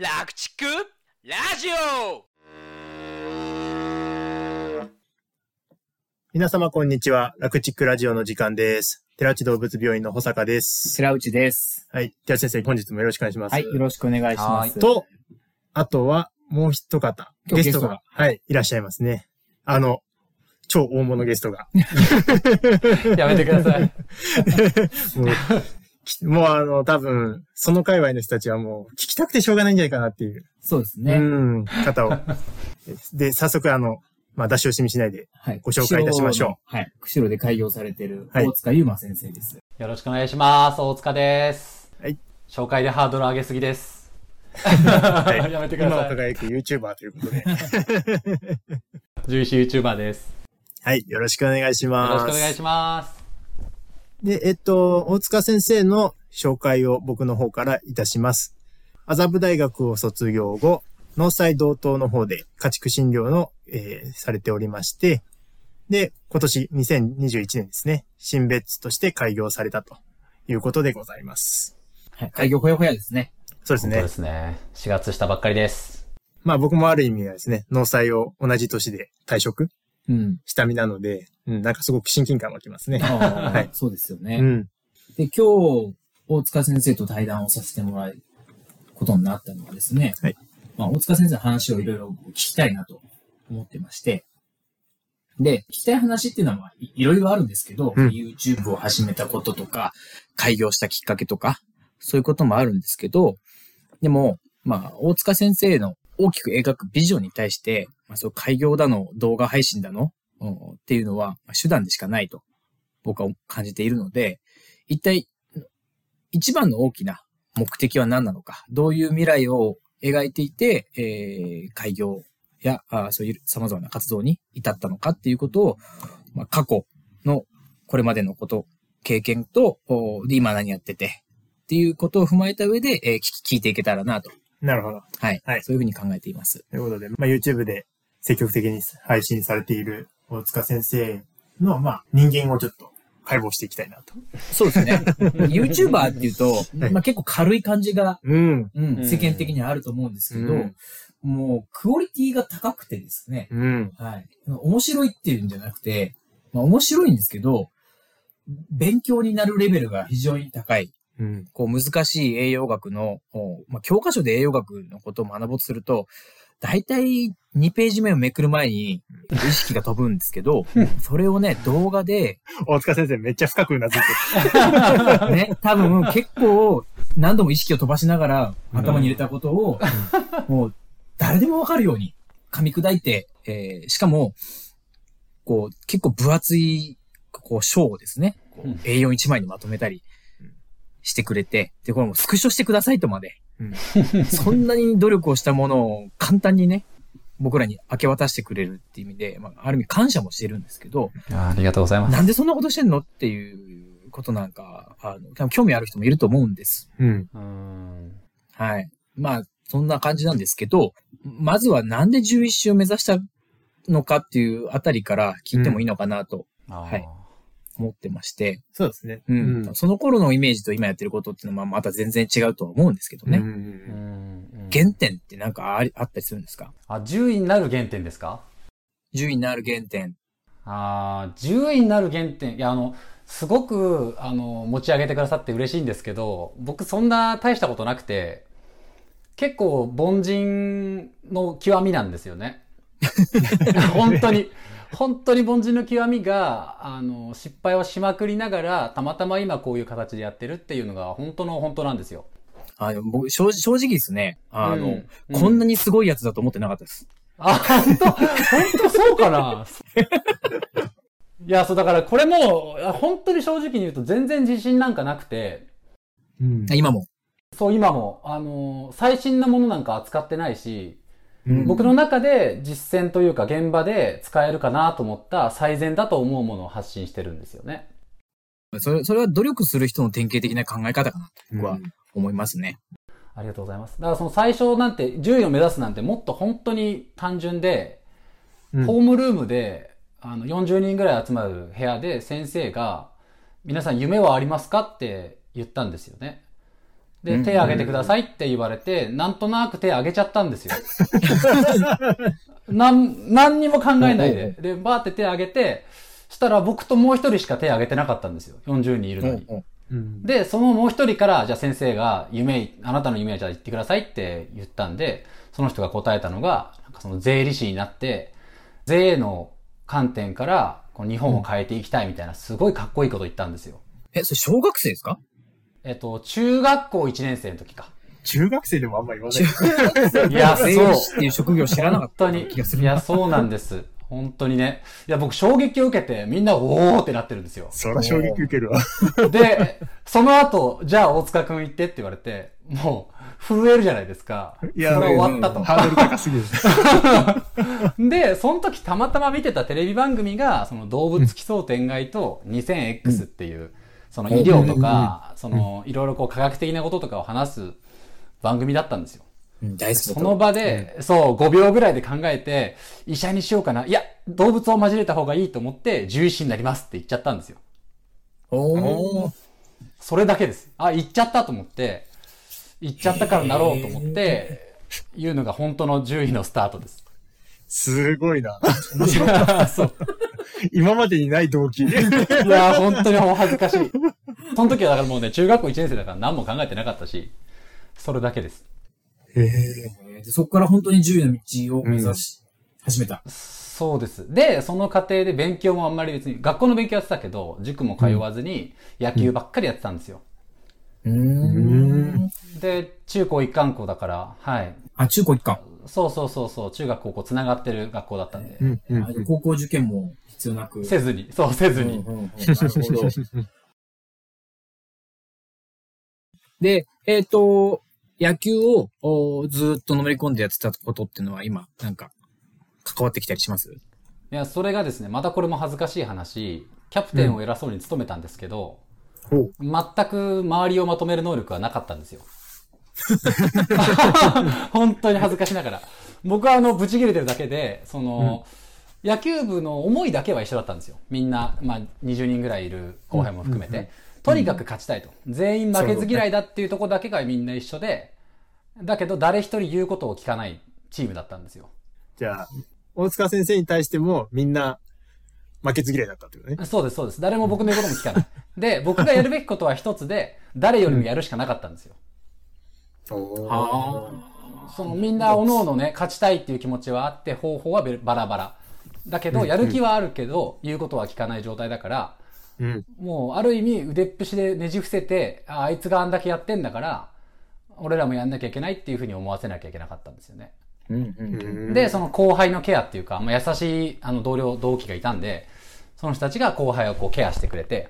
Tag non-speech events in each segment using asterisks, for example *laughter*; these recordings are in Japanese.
楽畜ラジオ皆様こんにちは。楽チックラジオの時間です。寺内動物病院の保坂です。寺内です。はい。寺内先生、本日もよろしくお願いします。はい、よろしくお願いします。と、あとは、もう一方、今日ゲストが、ゲストはい、いらっしゃいますね。あの、超大物ゲストが。*laughs* やめてください。もう、きもうあの、多分、その界隈の人たちはもう、聞きたくてしょうがないんじゃないかなっていう、そうですね。うん、方を。*laughs* で、早速あの、まあ、出し惜しみしないで、はい。ご紹介いたしましょうはい。釧路で開業されてるはい大塚優馬先生です。よろしくお願いします。大塚です。はい。紹介でハードル上げすぎです。はい *laughs* やめてください。今を輝く YouTuber ということで。*laughs* 獣医師 YouTuber です。はい、よろしくお願いしよます。ろしくお願いします。で、えっと、大塚先生の紹介を僕の方からいたします。麻布大学を卒業後、農災同等の方で家畜診療の、えーされておりまして、で、今年2021年ですね、新別として開業されたということでございます。はい。開業ほやほやですね。そうですね本当で。すね。4月したばっかりです。まあ僕もある意味はですね、農災を同じ年で退職うん。した身なので、うん、なんかすごく親近感湧きますね。*laughs* はいそうですよね。うん。で、今日、大塚先生と対談をさせてもらうことになったのはですね、はいまあ、大塚先生の話をいろいろ聞きたいなと思ってまして、で、聞きたい話っていうのはまあいいろいろあるんですけど、うん YouTube を始めたこととか、開業したきっかけとか、そういうこともあるんですけど、でも、まあ、大塚先生の大きく描くビジョンに対して、まあ、そう開業だの、動画配信だの、うんっていうのは、まあ手段でしかないと、僕は感じているので、一体、一番の大きな目的は何なのか、どういう未来を描いていて、えー開業やあそういう様々な活動に至ったのかっていうことを、まあ、過去のこれまでのこと、経験と、で今何やってて、っていうことを踏まえた上で、えー聞いていけたらなと、なるほど。はい、はいそういうふうに考えています。ということで、まあ、YouTube で積極的に配信されている大塚先生の、まあ、人間をちょっと解剖していきたいなと。そうですね。*laughs* YouTuber っていうと、はいまあ、結構軽い感じが、うん。うんうん世間的にはあると思うんですけど、うんもう、クオリティが高くてですね、うん。はい。面白いっていうんじゃなくて、まあ面白いんですけど、勉強になるレベルが非常に高い。うん。こう難しい栄養学の、おまあ、教科書で栄養学のことを学ぼうとすると、大体2ページ目をめくる前に意識が飛ぶんですけど、それをね、動画で、大塚先生めっちゃ深くうなずいてる。*laughs* ね、多分結構何度も意識を飛ばしながら頭に入れたことを、もう誰でもわかるように噛み砕いて、えーしかも、こう、結構分厚い、こう、章をですね、こううん A41 枚にまとめたりしてくれて、で、これもうスクショしてくださいとまで、うん *laughs* そんなに努力をしたものを簡単にね、僕らに明け渡してくれるっていう意味で、まあ、ある意味感謝もしてるんですけど、ありがとうございます。なんでそんなことしてんのっていうことなんか、あの、多分興味ある人もいると思うんです。うん。うん。はい。まあ、そんな感じなんですけど、まずはなんで11週を目指したのかっていうあたりから聞いてもいいのかなとははい思ってまして、そうですね。うん。その頃のイメージと今やってることっていうのはまた全然違うとは思うんですけどね。うん原点ってなんかありあったりするんですか？あ、10位になる原点ですか？10位になる原点。ああ、10位になる原点。いや、あの、すごく、あの、持ち上げてくださって嬉しいんですけど、僕そんな大したことなくて、結構凡人の極みなんですよね。*laughs* 本当に。本当に凡人の極みが、あの、失敗をしまくりながら、たまたま今こういう形でやってるっていうのが本当の本当なんですよ。あの僕正正直ですね。あの、うんこんなにすごいやつだと思ってなかったです。あ、本当？本当そうかな？いや、そう、だからこれも、あ本当に正直に言うと全然自信なんかなくて、うんあ今も。そう、今も、あのー最新なものなんか扱ってないし、うん僕の中で実践というか現場で使えるかなと思った最善だと思うものを発信してるんですよね。それ、それは努力する人の典型的な考え方かなと僕は思いますね。ありがとうございます。だからその最初なんて、10位を目指すなんてもっと本当に単純で、うんホームルームで、あの、40人ぐらい集まる部屋で先生が、皆さん夢はありますかって言ったんですよね。で、うん手挙げてくださいって言われて、なんとなく手挙げちゃったんですよ。*laughs* なん、何にも考えないで。で、バーって手挙げて、したら僕ともう一人しか手挙げてなかったんですよ。40人いるのに。うん。で、そのもう一人から、じゃあ先生が、夢、あなたの夢はじゃあ言ってくださいって言ったんで、その人が答えたのが、なんかその税理士になって、税の観点から、この日本を変えていきたいみたいな、すごいかっこいいこと言ったんですよ。え、それ小学生ですか？えっと、中学校1年生の時か。中学生でもあんま言わない。いや、そう。っていう職業知らなかった本当に。気がする。いや、そうなんです。本当にね。いや、僕衝撃を受けて、みんなおーってなってるんですよ。そら衝撃受けるわ。で、その後、じゃあ大塚くん行ってって言われて、もう、震えるじゃないですか。いやそ終わったと。ハードル高すぎる。*laughs* で、その時たまたま見てたテレビ番組が、その動物奇想天外と 2000X っていう、その医療とか、その、いろいろこう科学的なこととかを話す番組だったんですよ。うん、大好きだその場で、そう、5秒ぐらいで考えて、医者にしようかな。いや、動物を交えた方がいいと思って、獣医師になりますって言っちゃったんですよ。おー。それだけです。あ、言っちゃったと思って、言っちゃったからなろうと思って、言うのが本当の獣医のスタートです。すごいな。*laughs* そう。今までにない動機。いや、本当にお恥ずかしい。その時はだからもうね、中学校1年生だから何も考えてなかったし、それだけです。へえ。そこから本当に獣医の道を目指し始めた。そうです。で、その過程で勉強もあんまり別に、学校の勉強やってたけど、塾も通わずに野球ばっかりやってたんですよ。うーん。で、中高一貫校だから、はい。あ、中高一貫。そうそうそうそう、中学高校繋がってる学校だったんで、うんうんあ高校受験も必要なく。せずに、そう、せずに。うんうんうんなるほど。*laughs* で、えっ、と、野球をおずーっとのめり込んでやってたことっていうのは今、なんか、関わってきたりします？いや、それがですね、またこれも恥ずかしい話、キャプテンを偉そうに務めたんですけど、ほう。全く周りをまとめる能力はなかったんですよ。*laughs* 本当に恥ずかしながら。僕はあの、ブチ切れてるだけで、その、野球部の思いだけは一緒だったんですよ。みんな、まあ、20人ぐらいいる後輩も含めて。とにかく勝ちたいと。全員負けず嫌いだっていうところだけがみんな一緒で、だけど誰一人言うことを聞かないチームだったんですよ。じゃあ、大塚先生に対してもみんな負けず嫌いだったってことね。そうです、そうです。誰も僕の言うことも聞かない。*laughs* で、僕がやるべきことは一つで、誰よりもやるしかなかったんですよ。あそのみんな各々ね、勝ちたいっていう気持ちはあって、方法はべバラバラ。だけど、やる気はあるけど、言うことは聞かない状態だから、うん。もう、ある意味、腕っぷしでねじ伏せて、ああいつがあんだけやってんだから、俺らもやんなきゃいけないっていうふうに思わせなきゃいけなかったんですよね。うんうん。で、その後輩のケアっていうか、まあ、優しいあの同僚、同期がいたんで、その人たちが後輩をこうケアしてくれて、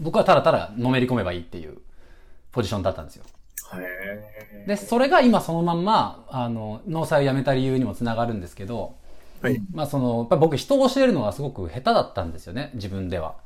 僕はただただのめり込めばいいっていうポジションだったんですよ。へで、それが今そのまんま、あの、農祭を辞めた理由にもつながるんですけど、はい。まあその、やっぱり僕人を教えるのがすごく下手だったんですよね、自分では。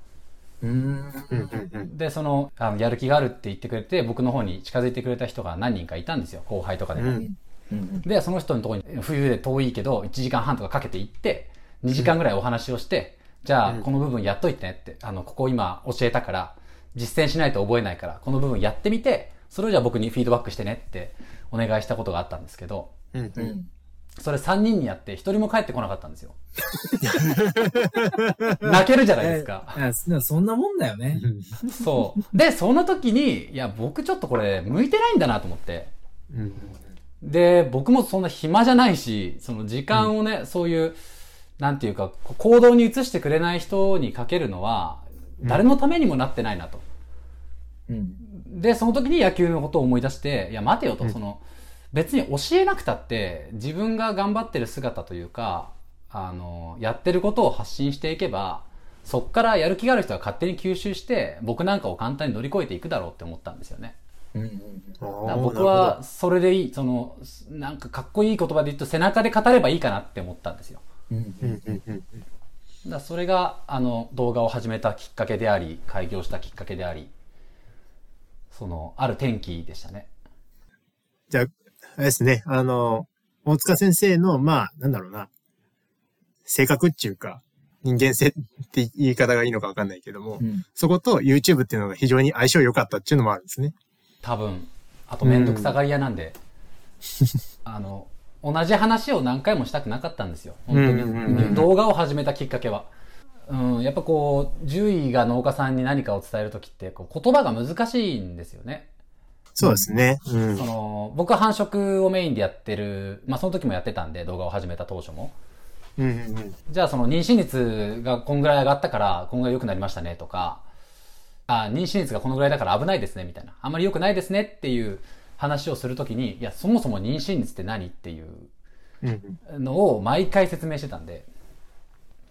で、その、あのやる気があるって言ってくれて、僕の方に近づいてくれた人が何人かいたんですよ、後輩とかでも。うん。うん。で、その人のところに冬で遠いけど、1時間半とかかけて行って、2時間ぐらいお話をして、じゃあ、この部分やっといてねって、あの、ここ今教えたから、実践しないと覚えないから、この部分やってみて、それをじゃあ僕にフィードバックしてねってお願いしたことがあったんですけど、うん。うん。うん。それ3人にやって1人も帰ってこなかったんですよ。*laughs* 泣けるじゃないですか。いやそそんなもんだよね。そう。で、その時に、いや、僕ちょっとこれ向いてないんだなと思って。うんで、僕もそんな暇じゃないし、その時間をね、そういう、なんていうか、こ行動に移してくれない人にかけるのは、誰のためにもなってないなと。うん。で、その時に野球のことを思い出して、いや、待てよと、その、別に教えなくたって、自分が頑張ってる姿というか、あの、やってることを発信していけば、そっからやる気がある人は勝手に吸収して、僕なんかを簡単に乗り越えていくだろうって思ったんですよね。うん僕はそれでいい、その、なんかかっこいい言葉で言うと背中で語ればいいかなって思ったんですよ。だそれが、あの、動画を始めたきっかけであり、開業したきっかけであり、その、ある転機でしたね。じゃあ、あれですね、あの、大塚先生の、まあ、なんだろうな、性格っていうか、人間性って言い方がいいのかわかんないけども、うん。そこと YouTube っていうのが非常に相性良かったっていうのもあるんですね。多分、あとめんどくさがり屋なんで、*laughs* あの、同じ話を何回もしたくなかったんですよ。本当に。うんうんうん動画を始めたきっかけは。うん、やっぱこう、獣医が農家さんに何かを伝えるときって、こう言葉が難しいんですよね。そうですね。うんそ。の、僕は繁殖をメインでやってる、まあその時もやってたんで、動画を始めた当初も。うんうんうん。じゃあその妊娠率がこんぐらい上がったから、こんぐらい良くなりましたねとか、あ、妊娠率がこのぐらいだから危ないですねみたいな。あんまり良くないですねっていう話をするときに、いや、そもそも妊娠率って何っていううんのを毎回説明してたんで、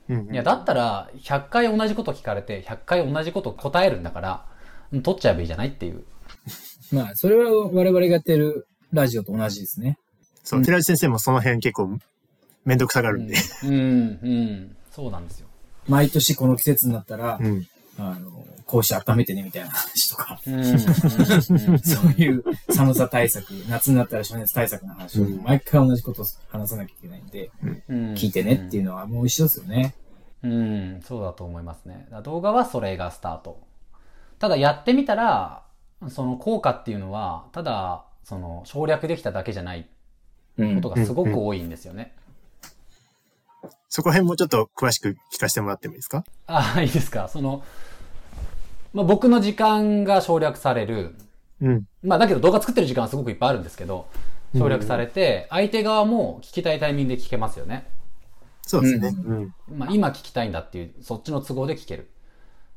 うんうん。いや、だったら100回同じこと聞かれて、100回同じこと答えるんだから、うん取っちゃえばいいじゃないっていう。まあ、それは我々がやってるラジオと同じですね。そう、寺内先生もその辺結構めんどくさがるんで。うん、うん、そうなんですよ。毎年この季節になったら、うん。あの、こうして温めてねみたいな話とか、うん、うんうんそういう寒さ対策、夏になったら暑熱対策の話をうん毎回同じことを話さなきゃいけないんで、うん聞いてねっていうのはもう一緒ですよね。うん、そうだと思いますね。動画はそれがスタート。ただやってみたら、その効果っていうのは、ただ、その省略できただけじゃないうんことがすごく多いんですよね。そこら辺もちょっと詳しく聞かせてもらってもいいですか？ああ、いいですか。その、まあ、僕の時間が省略される。うん。まあ、だけど動画作ってる時間はすごくいっぱいあるんですけど、省略されて、相手側も聞きたいタイミングで聞けますよね。そうですね。うん。まあ、今聞きたいんだっていう、そっちの都合で聞ける。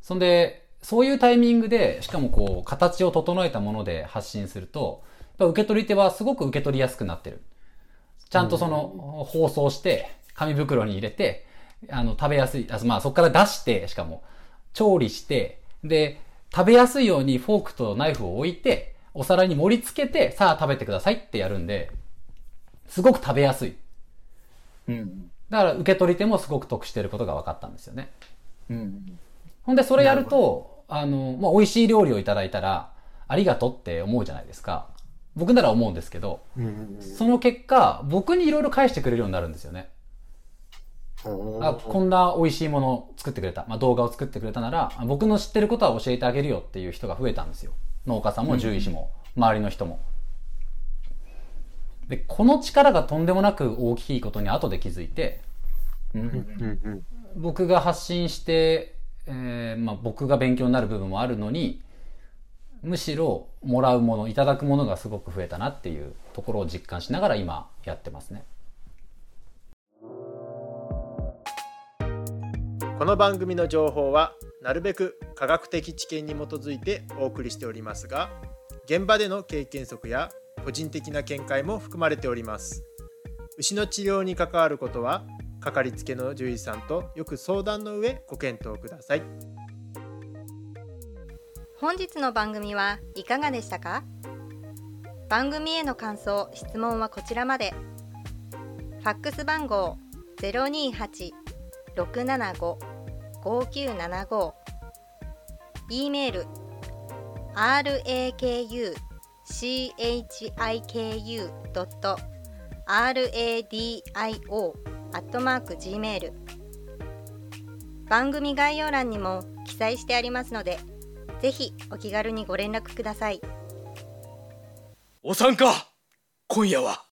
そんで、そういうタイミングで、しかもこう、形を整えたもので発信すると、受け取り手はすごく受け取りやすくなってる。ちゃんとその、放送して、紙袋に入れて、あの、食べやすい、あまあ、そこから出して、しかも、調理して、で、食べやすいようにフォークとナイフを置いて、お皿に盛り付けて、さあ食べてくださいってやるんで、すごく食べやすい。うん。だから受け取り手もすごく得してることが分かったんですよね。うん。ほんでそれやると、あの、まあ、美味しい料理をいただいたら、ありがとうって思うじゃないですか。僕なら思うんですけど、うんうんその結果、僕にいろいろ返してくれるようになるんですよね。うん。あ、こんな美味しいものを作ってくれた。まあ、動画を作ってくれたなら、あ僕の知ってることは教えてあげるよっていう人が増えたんですよ。農家さんも獣医師も、周りの人も。で、この力がとんでもなく大きいことに後で気づいて、うん。うんうん。僕が発信して、えーまあ、僕が勉強になる部分もあるのに、むしろもらうもの、いただくものがすごく増えたなっていうところを実感しながら今やってますね。この番組の情報はなるべく科学的知見に基づいてお送りしておりますが現場での経験則や個人的な見解も含まれております牛の治療に関わることはかかりつけの獣医さんとよく相談の上ご検討ください。本日の番組はいかがでしたか？番組への感想・質問はこちらまで。ファックス番号028-675-5975 e メール rakuchiku.radio アットマーク gmail 番組概要欄にも記載してありますのでぜひお気軽にご連絡ください。お参加今夜は